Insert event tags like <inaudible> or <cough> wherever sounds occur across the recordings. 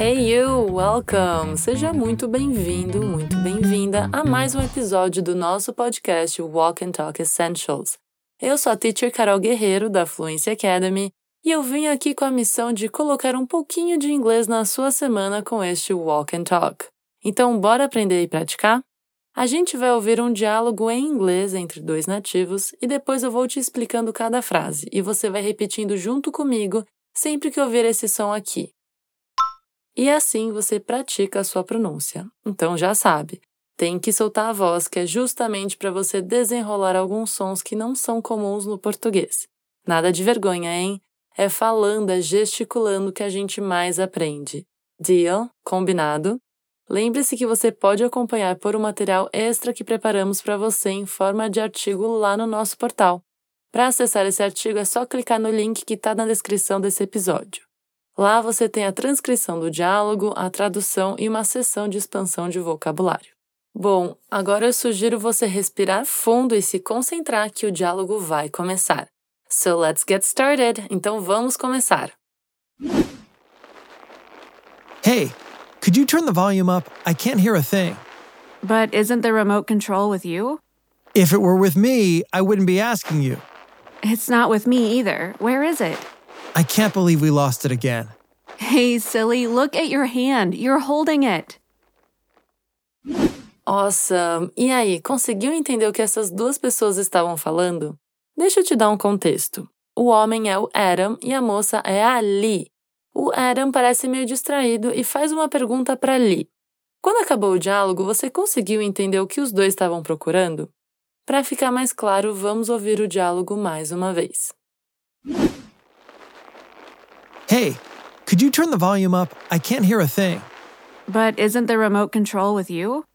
Hey you, welcome! Seja muito bem-vindo, muito bem-vinda a mais um episódio do nosso podcast Walk and Talk Essentials. Eu sou a teacher Carol Guerreiro da Fluency Academy e eu vim aqui com a missão de colocar um pouquinho de inglês na sua semana com este Walk and Talk. Então, bora aprender e praticar? A gente vai ouvir um diálogo em inglês entre dois nativos e depois eu vou te explicando cada frase e você vai repetindo junto comigo sempre que ouvir esse som aqui. E assim você pratica a sua pronúncia. Então já sabe, tem que soltar a voz, que é justamente para você desenrolar alguns sons que não são comuns no português. Nada de vergonha, hein? É falando, é gesticulando que a gente mais aprende. Deal? Combinado? Lembre-se que você pode acompanhar por um material extra que preparamos para você em forma de artigo lá no nosso portal. Para acessar esse artigo é só clicar no link que está na descrição desse episódio. Lá você tem a transcrição do diálogo, a tradução e uma sessão de expansão de vocabulário. Bom, agora eu sugiro você respirar fundo e se concentrar que o diálogo vai começar. So let's get started. Então vamos começar. Hey, could you turn the volume up? I can't hear a thing. But isn't the remote control with you? If it were with me, I wouldn't be asking you. It's not with me either. Where is it? I can't believe we lost it again. <laughs> Hey, silly, look at your hand. You're holding it. Awesome! E aí, conseguiu entender o que essas duas pessoas estavam falando? Deixa eu te dar um contexto. O homem é o Adam e a moça é a Lee. O Adam parece meio distraído e faz uma pergunta para Lee. Quando acabou o diálogo, você conseguiu entender o que os dois estavam procurando? Para ficar mais claro, vamos ouvir o diálogo mais uma vez. Hey, could you turn the volume up? I can't hear a thing. But isn't the remote control with you?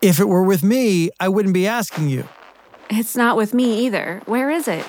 If it were with me, I wouldn't be asking you. It's not with me either. Where is it?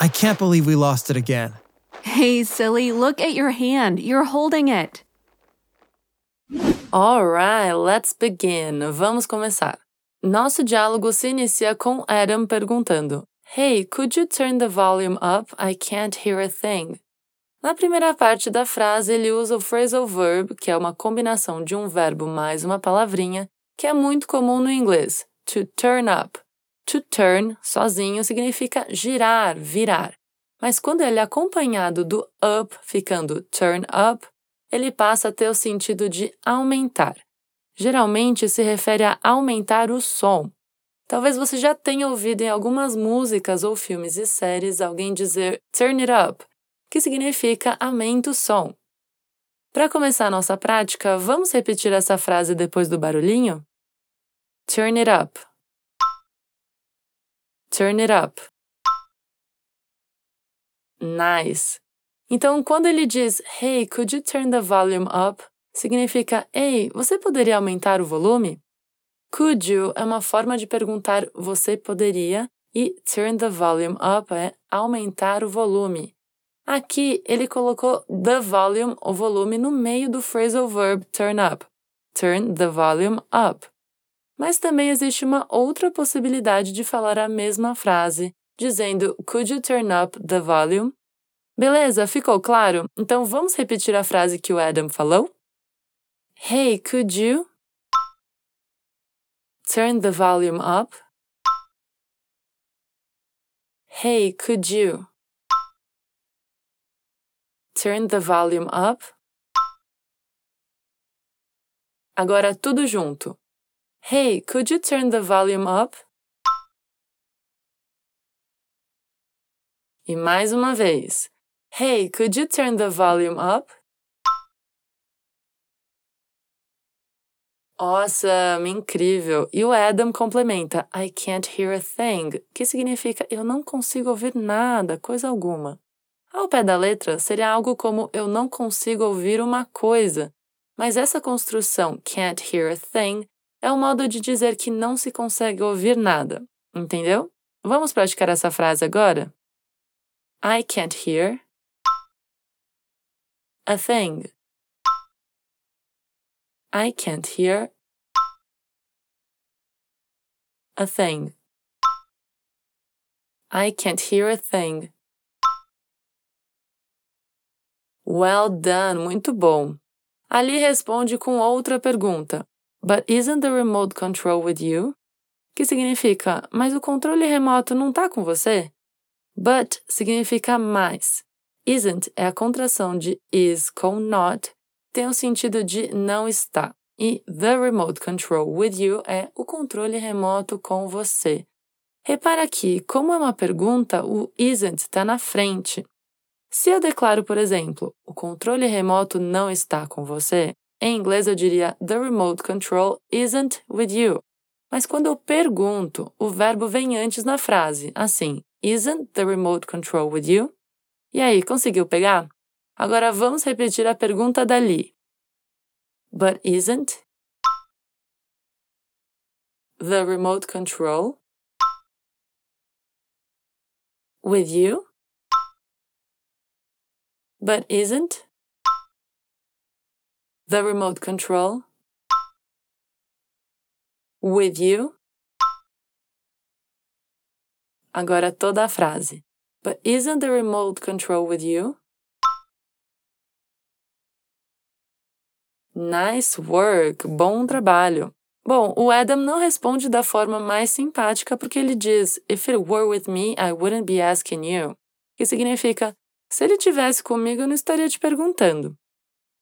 I can't believe we lost it again. Hey, silly, look at your hand. You're holding it. Alright, let's begin. Vamos começar. Nosso diálogo se inicia com Adam perguntando: Hey, could you turn the volume up? I can't hear a thing. Na primeira parte da frase, ele usa o phrasal verb, que é uma combinação de um verbo mais uma palavrinha, que é muito comum no inglês, to turn up. To turn, sozinho, significa girar, virar. Mas quando ele é acompanhado do up, ficando turn up, ele passa a ter o sentido de aumentar. Geralmente se refere a aumentar o som. Talvez você já tenha ouvido em algumas músicas ou filmes e séries alguém dizer turn it up, que significa aumenta o som. Para começar a nossa prática, vamos repetir essa frase depois do barulhinho? Turn it up. Turn it up. Nice. Então, quando ele diz Hey, could you turn the volume up? significa Ei, você poderia aumentar o volume? Could you é uma forma de perguntar você poderia e turn the volume up é aumentar o volume. Aqui ele colocou the volume, o volume, no meio do phrasal verb turn up. Turn the volume up. Mas também existe uma outra possibilidade de falar a mesma frase, dizendo Could you turn up the volume? Beleza, ficou claro? Então vamos repetir a frase que o Adam falou? Hey, could you turn the volume up? Hey, could you turn the volume up? Agora tudo junto. Hey, could you turn the volume up? E mais uma vez. Hey, could you turn the volume up? Awesome, incrível. E o Adam complementa I can't hear a thing, que significa eu não consigo ouvir nada, coisa alguma. Ao pé da letra, seria algo como eu não consigo ouvir uma coisa, mas essa construção can't hear a thing é um modo de dizer que não se consegue ouvir nada, entendeu? Vamos praticar essa frase agora? I can't hear a thing. I can't hear a thing. I can't hear a thing. Well done, muito bom. Ali responde com outra pergunta. But isn't the remote control with you? Que significa, mas o controle remoto não está com você? But significa mais. Isn't é a contração de is com not, tem o sentido de não está. E the remote control with you é o controle remoto com você. Repara que, como é uma pergunta, o isn't está na frente. Se eu declaro, por exemplo, o controle remoto não está com você, em inglês eu diria The remote control isn't with you. Mas quando eu pergunto, o verbo vem antes na frase, assim: Isn't the remote control with you? E aí, conseguiu pegar? Agora vamos repetir a pergunta dali. But isn't the remote control with you? But isn't the remote control with you? Agora toda a frase. But isn't the remote control with you? Nice work! Bom trabalho! Bom, o Adam não responde da forma mais simpática porque ele diz: If it were with me, I wouldn't be asking you. Que significa: Se ele tivesse comigo, eu não estaria te perguntando.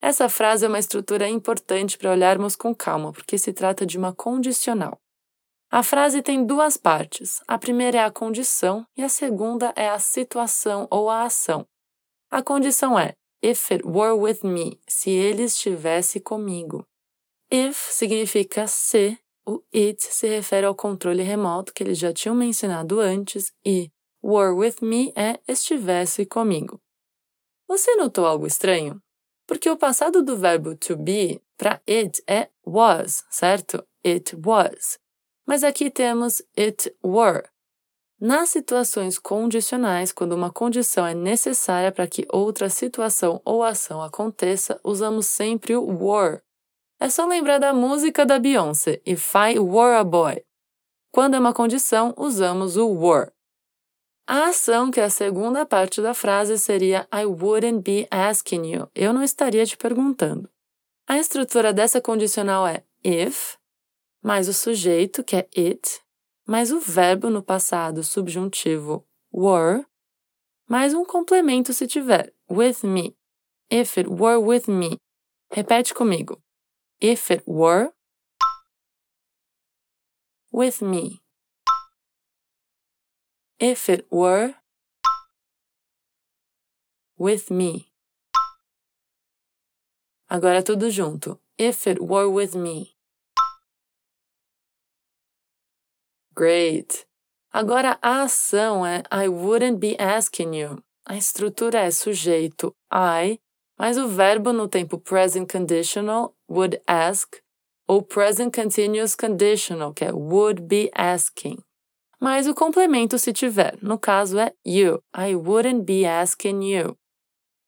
Essa frase é uma estrutura importante para olharmos com calma, porque se trata de uma condicional. A frase tem duas partes. A primeira é a condição e a segunda é a situação ou a ação. A condição é if it were with me, se ele estivesse comigo. If significa se, o it se refere ao controle remoto que eles já tinham mencionado antes e were with me é estivesse comigo. Você notou algo estranho? Porque o passado do verbo to be para it é was, certo? It was mas aqui temos it were. Nas situações condicionais, quando uma condição é necessária para que outra situação ou ação aconteça, usamos sempre o were. É só lembrar da música da Beyoncé, If I Were a Boy. Quando é uma condição, usamos o were. A ação, que é a segunda parte da frase, seria I wouldn't be asking you. Eu não estaria te perguntando. A estrutura dessa condicional é if mais o sujeito, que é it, mais o verbo no passado subjuntivo were, mais um complemento se tiver, with me. If it were with me. Repete comigo. If it were with me. If it were with me. Agora tudo junto. If it were with me. Great! Agora a ação é I wouldn't be asking you. A estrutura é sujeito I, mais o verbo no tempo present conditional would ask, ou present continuous conditional, que é would be asking. Mais o complemento se tiver, no caso é you. I wouldn't be asking you.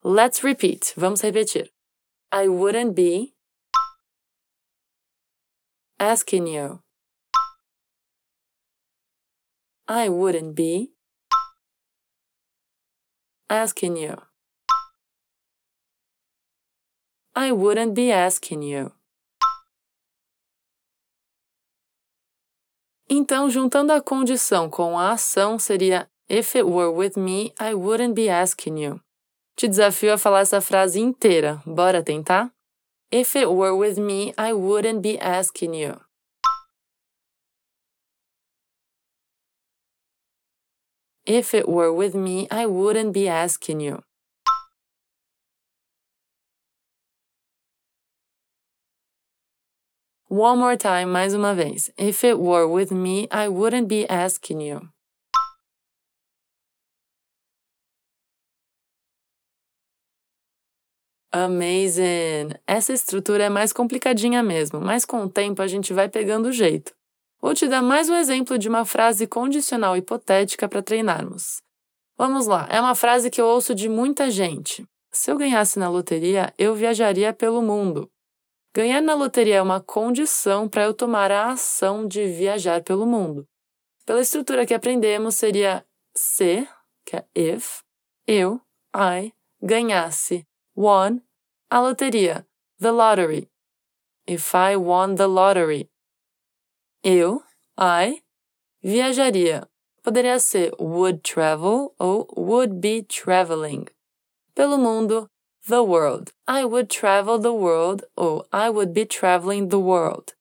Let's repeat. Vamos repetir. I wouldn't be asking you. I wouldn't be asking you. I wouldn't be asking you. Então, juntando a condição com a ação, seria If it were with me, I wouldn't be asking you. Te desafio a falar essa frase inteira. Bora tentar? If it were with me, I wouldn't be asking you. If it were with me, I wouldn't be asking you. One more time, mais uma vez. If it were with me, I wouldn't be asking you. Amazing! Essa estrutura é mais complicadinha mesmo, mas com o tempo a gente vai pegando o jeito. Vou te dar mais um exemplo de uma frase condicional hipotética para treinarmos. Vamos lá, é uma frase que eu ouço de muita gente. Se eu ganhasse na loteria, eu viajaria pelo mundo. Ganhar na loteria é uma condição para eu tomar a ação de viajar pelo mundo. Pela estrutura que aprendemos, seria se, que é if, eu, I, ganhasse, won, a loteria. the lottery. If I won the lottery. Eu, I, viajaria. Poderia ser would travel ou would be traveling. Pelo mundo, the world. I would travel the world ou I would be traveling the world.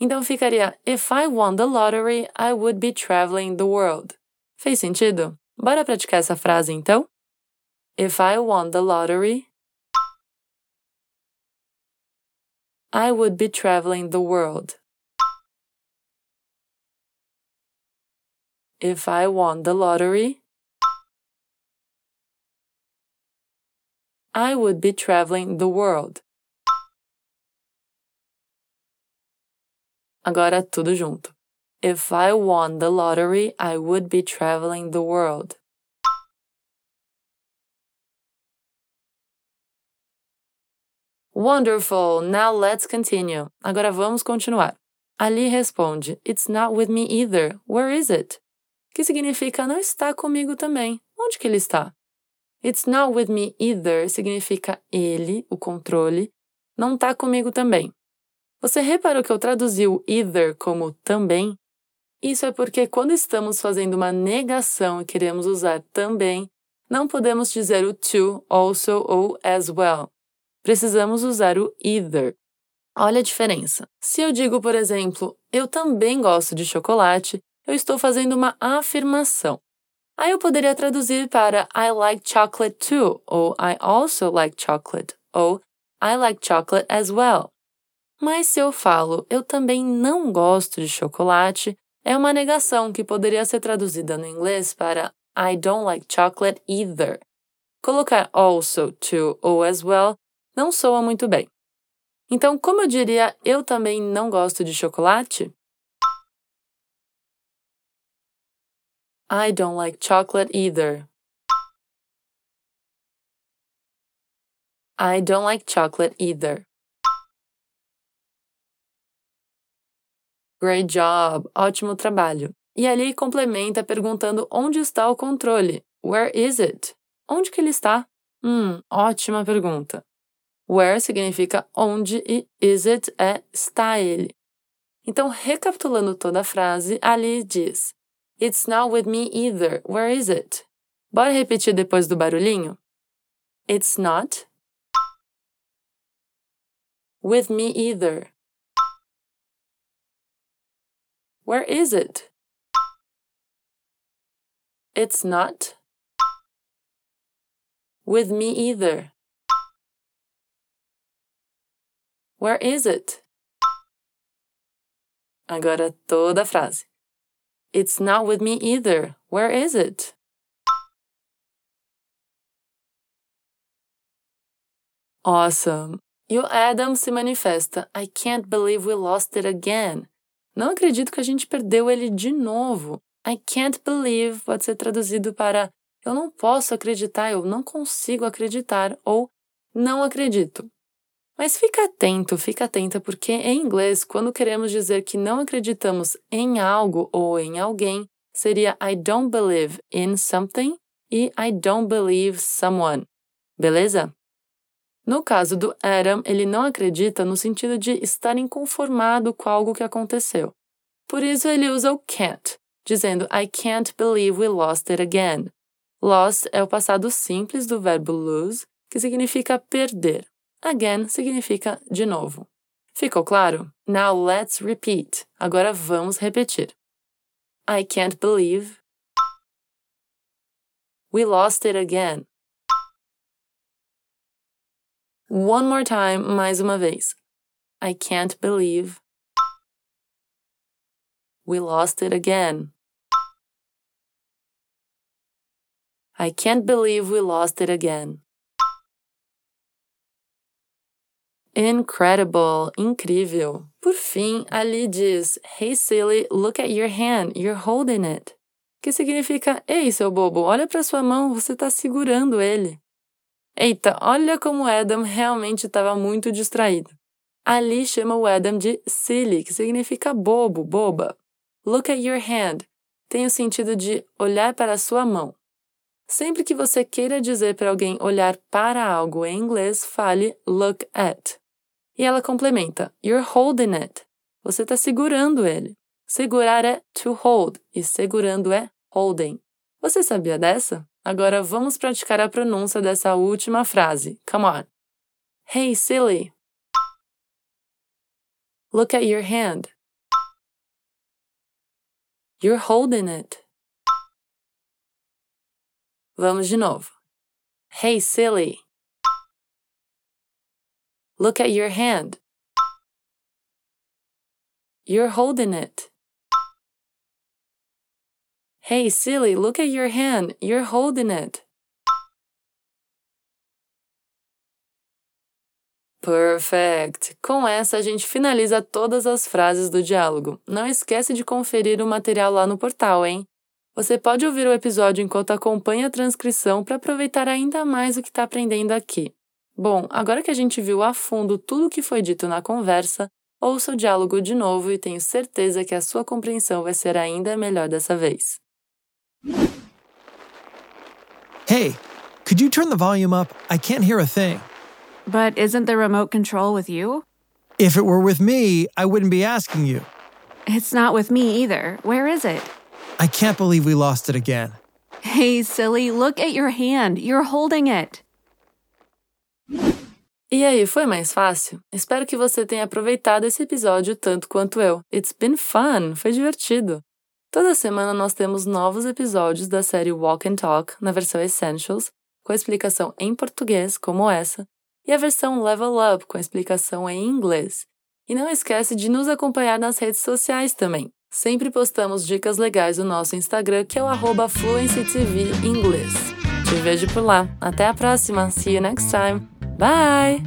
Então ficaria If I won the lottery, I would be traveling the world. Fez sentido? Bora praticar essa frase então? If I won the lottery, I would be traveling the world. If I won the lottery, I would be traveling the world. Agora tudo junto. If I won the lottery, I would be traveling the world. Wonderful! Now let's continue. Agora vamos continuar. Ali responde: It's not with me either. Where is it? Que significa não está comigo também. Onde que ele está? It's not with me either significa ele, o controle, não está comigo também. Você reparou que eu traduzi o either como também? Isso é porque quando estamos fazendo uma negação e queremos usar também, não podemos dizer o to, also ou as well precisamos usar o either. Olha a diferença. Se eu digo, por exemplo, eu também gosto de chocolate, eu estou fazendo uma afirmação. Aí eu poderia traduzir para I like chocolate too, ou I also like chocolate, ou I like chocolate as well. Mas se eu falo eu também não gosto de chocolate, é uma negação que poderia ser traduzida no inglês para I don't like chocolate either. Colocar also, to ou as well não soa muito bem. Então, como eu diria eu também não gosto de chocolate? I don't like chocolate either. I don't like chocolate either. Great job! Ótimo trabalho! E ali complementa perguntando onde está o controle. Where is it? Onde que ele está? Hum, ótima pergunta. Where significa onde e is it é está ele. Então, recapitulando toda a frase, ali diz: It's not with me either. Where is it? Bora repetir depois do barulhinho? It's not with me either. Where is it? It's not with me either. Where is it? Agora toda a frase. It's not with me either. Where is it? Awesome. E o Adam se manifesta. I can't believe we lost it again. Não acredito que a gente perdeu ele de novo. I can't believe pode ser traduzido para eu não posso acreditar, eu não consigo acreditar ou não acredito. Mas fica atento, fica atenta, porque em inglês, quando queremos dizer que não acreditamos em algo ou em alguém, seria I don't believe in something e I don't believe someone. Beleza? No caso do Adam, ele não acredita no sentido de estar inconformado com algo que aconteceu. Por isso ele usa o can't, dizendo I can't believe we lost it again. Lost é o passado simples do verbo lose, que significa perder. Again significa de novo. Ficou claro? Now let's repeat. Agora vamos repetir. I can't believe we lost it again. One more time, mais uma vez. I can't believe we lost it again. I can't believe we lost it again. Incredible, incrível. Por fim, ali diz: Hey silly, look at your hand, you're holding it. Que significa: Ei, seu bobo, olha para sua mão, você está segurando ele. Eita, olha como Adam realmente estava muito distraído. Ali chama o Adam de silly, que significa bobo, boba. Look at your hand tem o sentido de olhar para a sua mão. Sempre que você queira dizer para alguém olhar para algo em inglês, fale look at. E ela complementa: You're holding it. Você está segurando ele. Segurar é to hold e segurando é holding. Você sabia dessa? Agora vamos praticar a pronúncia dessa última frase. Come on. Hey, silly. Look at your hand. You're holding it. Vamos de novo. Hey, silly. Look at your hand. You're holding it. Hey, silly, look at your hand. You're holding it. Perfect! Com essa, a gente finaliza todas as frases do diálogo. Não esquece de conferir o material lá no portal, hein? Você pode ouvir o episódio enquanto acompanha a transcrição para aproveitar ainda mais o que está aprendendo aqui. Bom, agora que a gente viu a fundo tudo o que foi dito na conversa, ouça o diálogo de novo e tenho certeza que a sua compreensão vai ser ainda melhor dessa vez. Hey, could you turn the volume up? I can't hear a thing. But isn't the remote control with you? If it were with me, I wouldn't be asking you. It's not with me either. Where is it? I can't believe we lost it again. Hey, silly, look at your hand. You're holding it. E aí, foi mais fácil? Espero que você tenha aproveitado esse episódio tanto quanto eu. It's been fun, foi divertido. Toda semana nós temos novos episódios da série Walk and Talk na versão Essentials, com a explicação em português, como essa, e a versão Level Up, com a explicação em inglês. E não esquece de nos acompanhar nas redes sociais também. Sempre postamos dicas legais no nosso Instagram, que é o FluencyTV inglês. Te vejo por lá. Até a próxima. See you next time. Bye!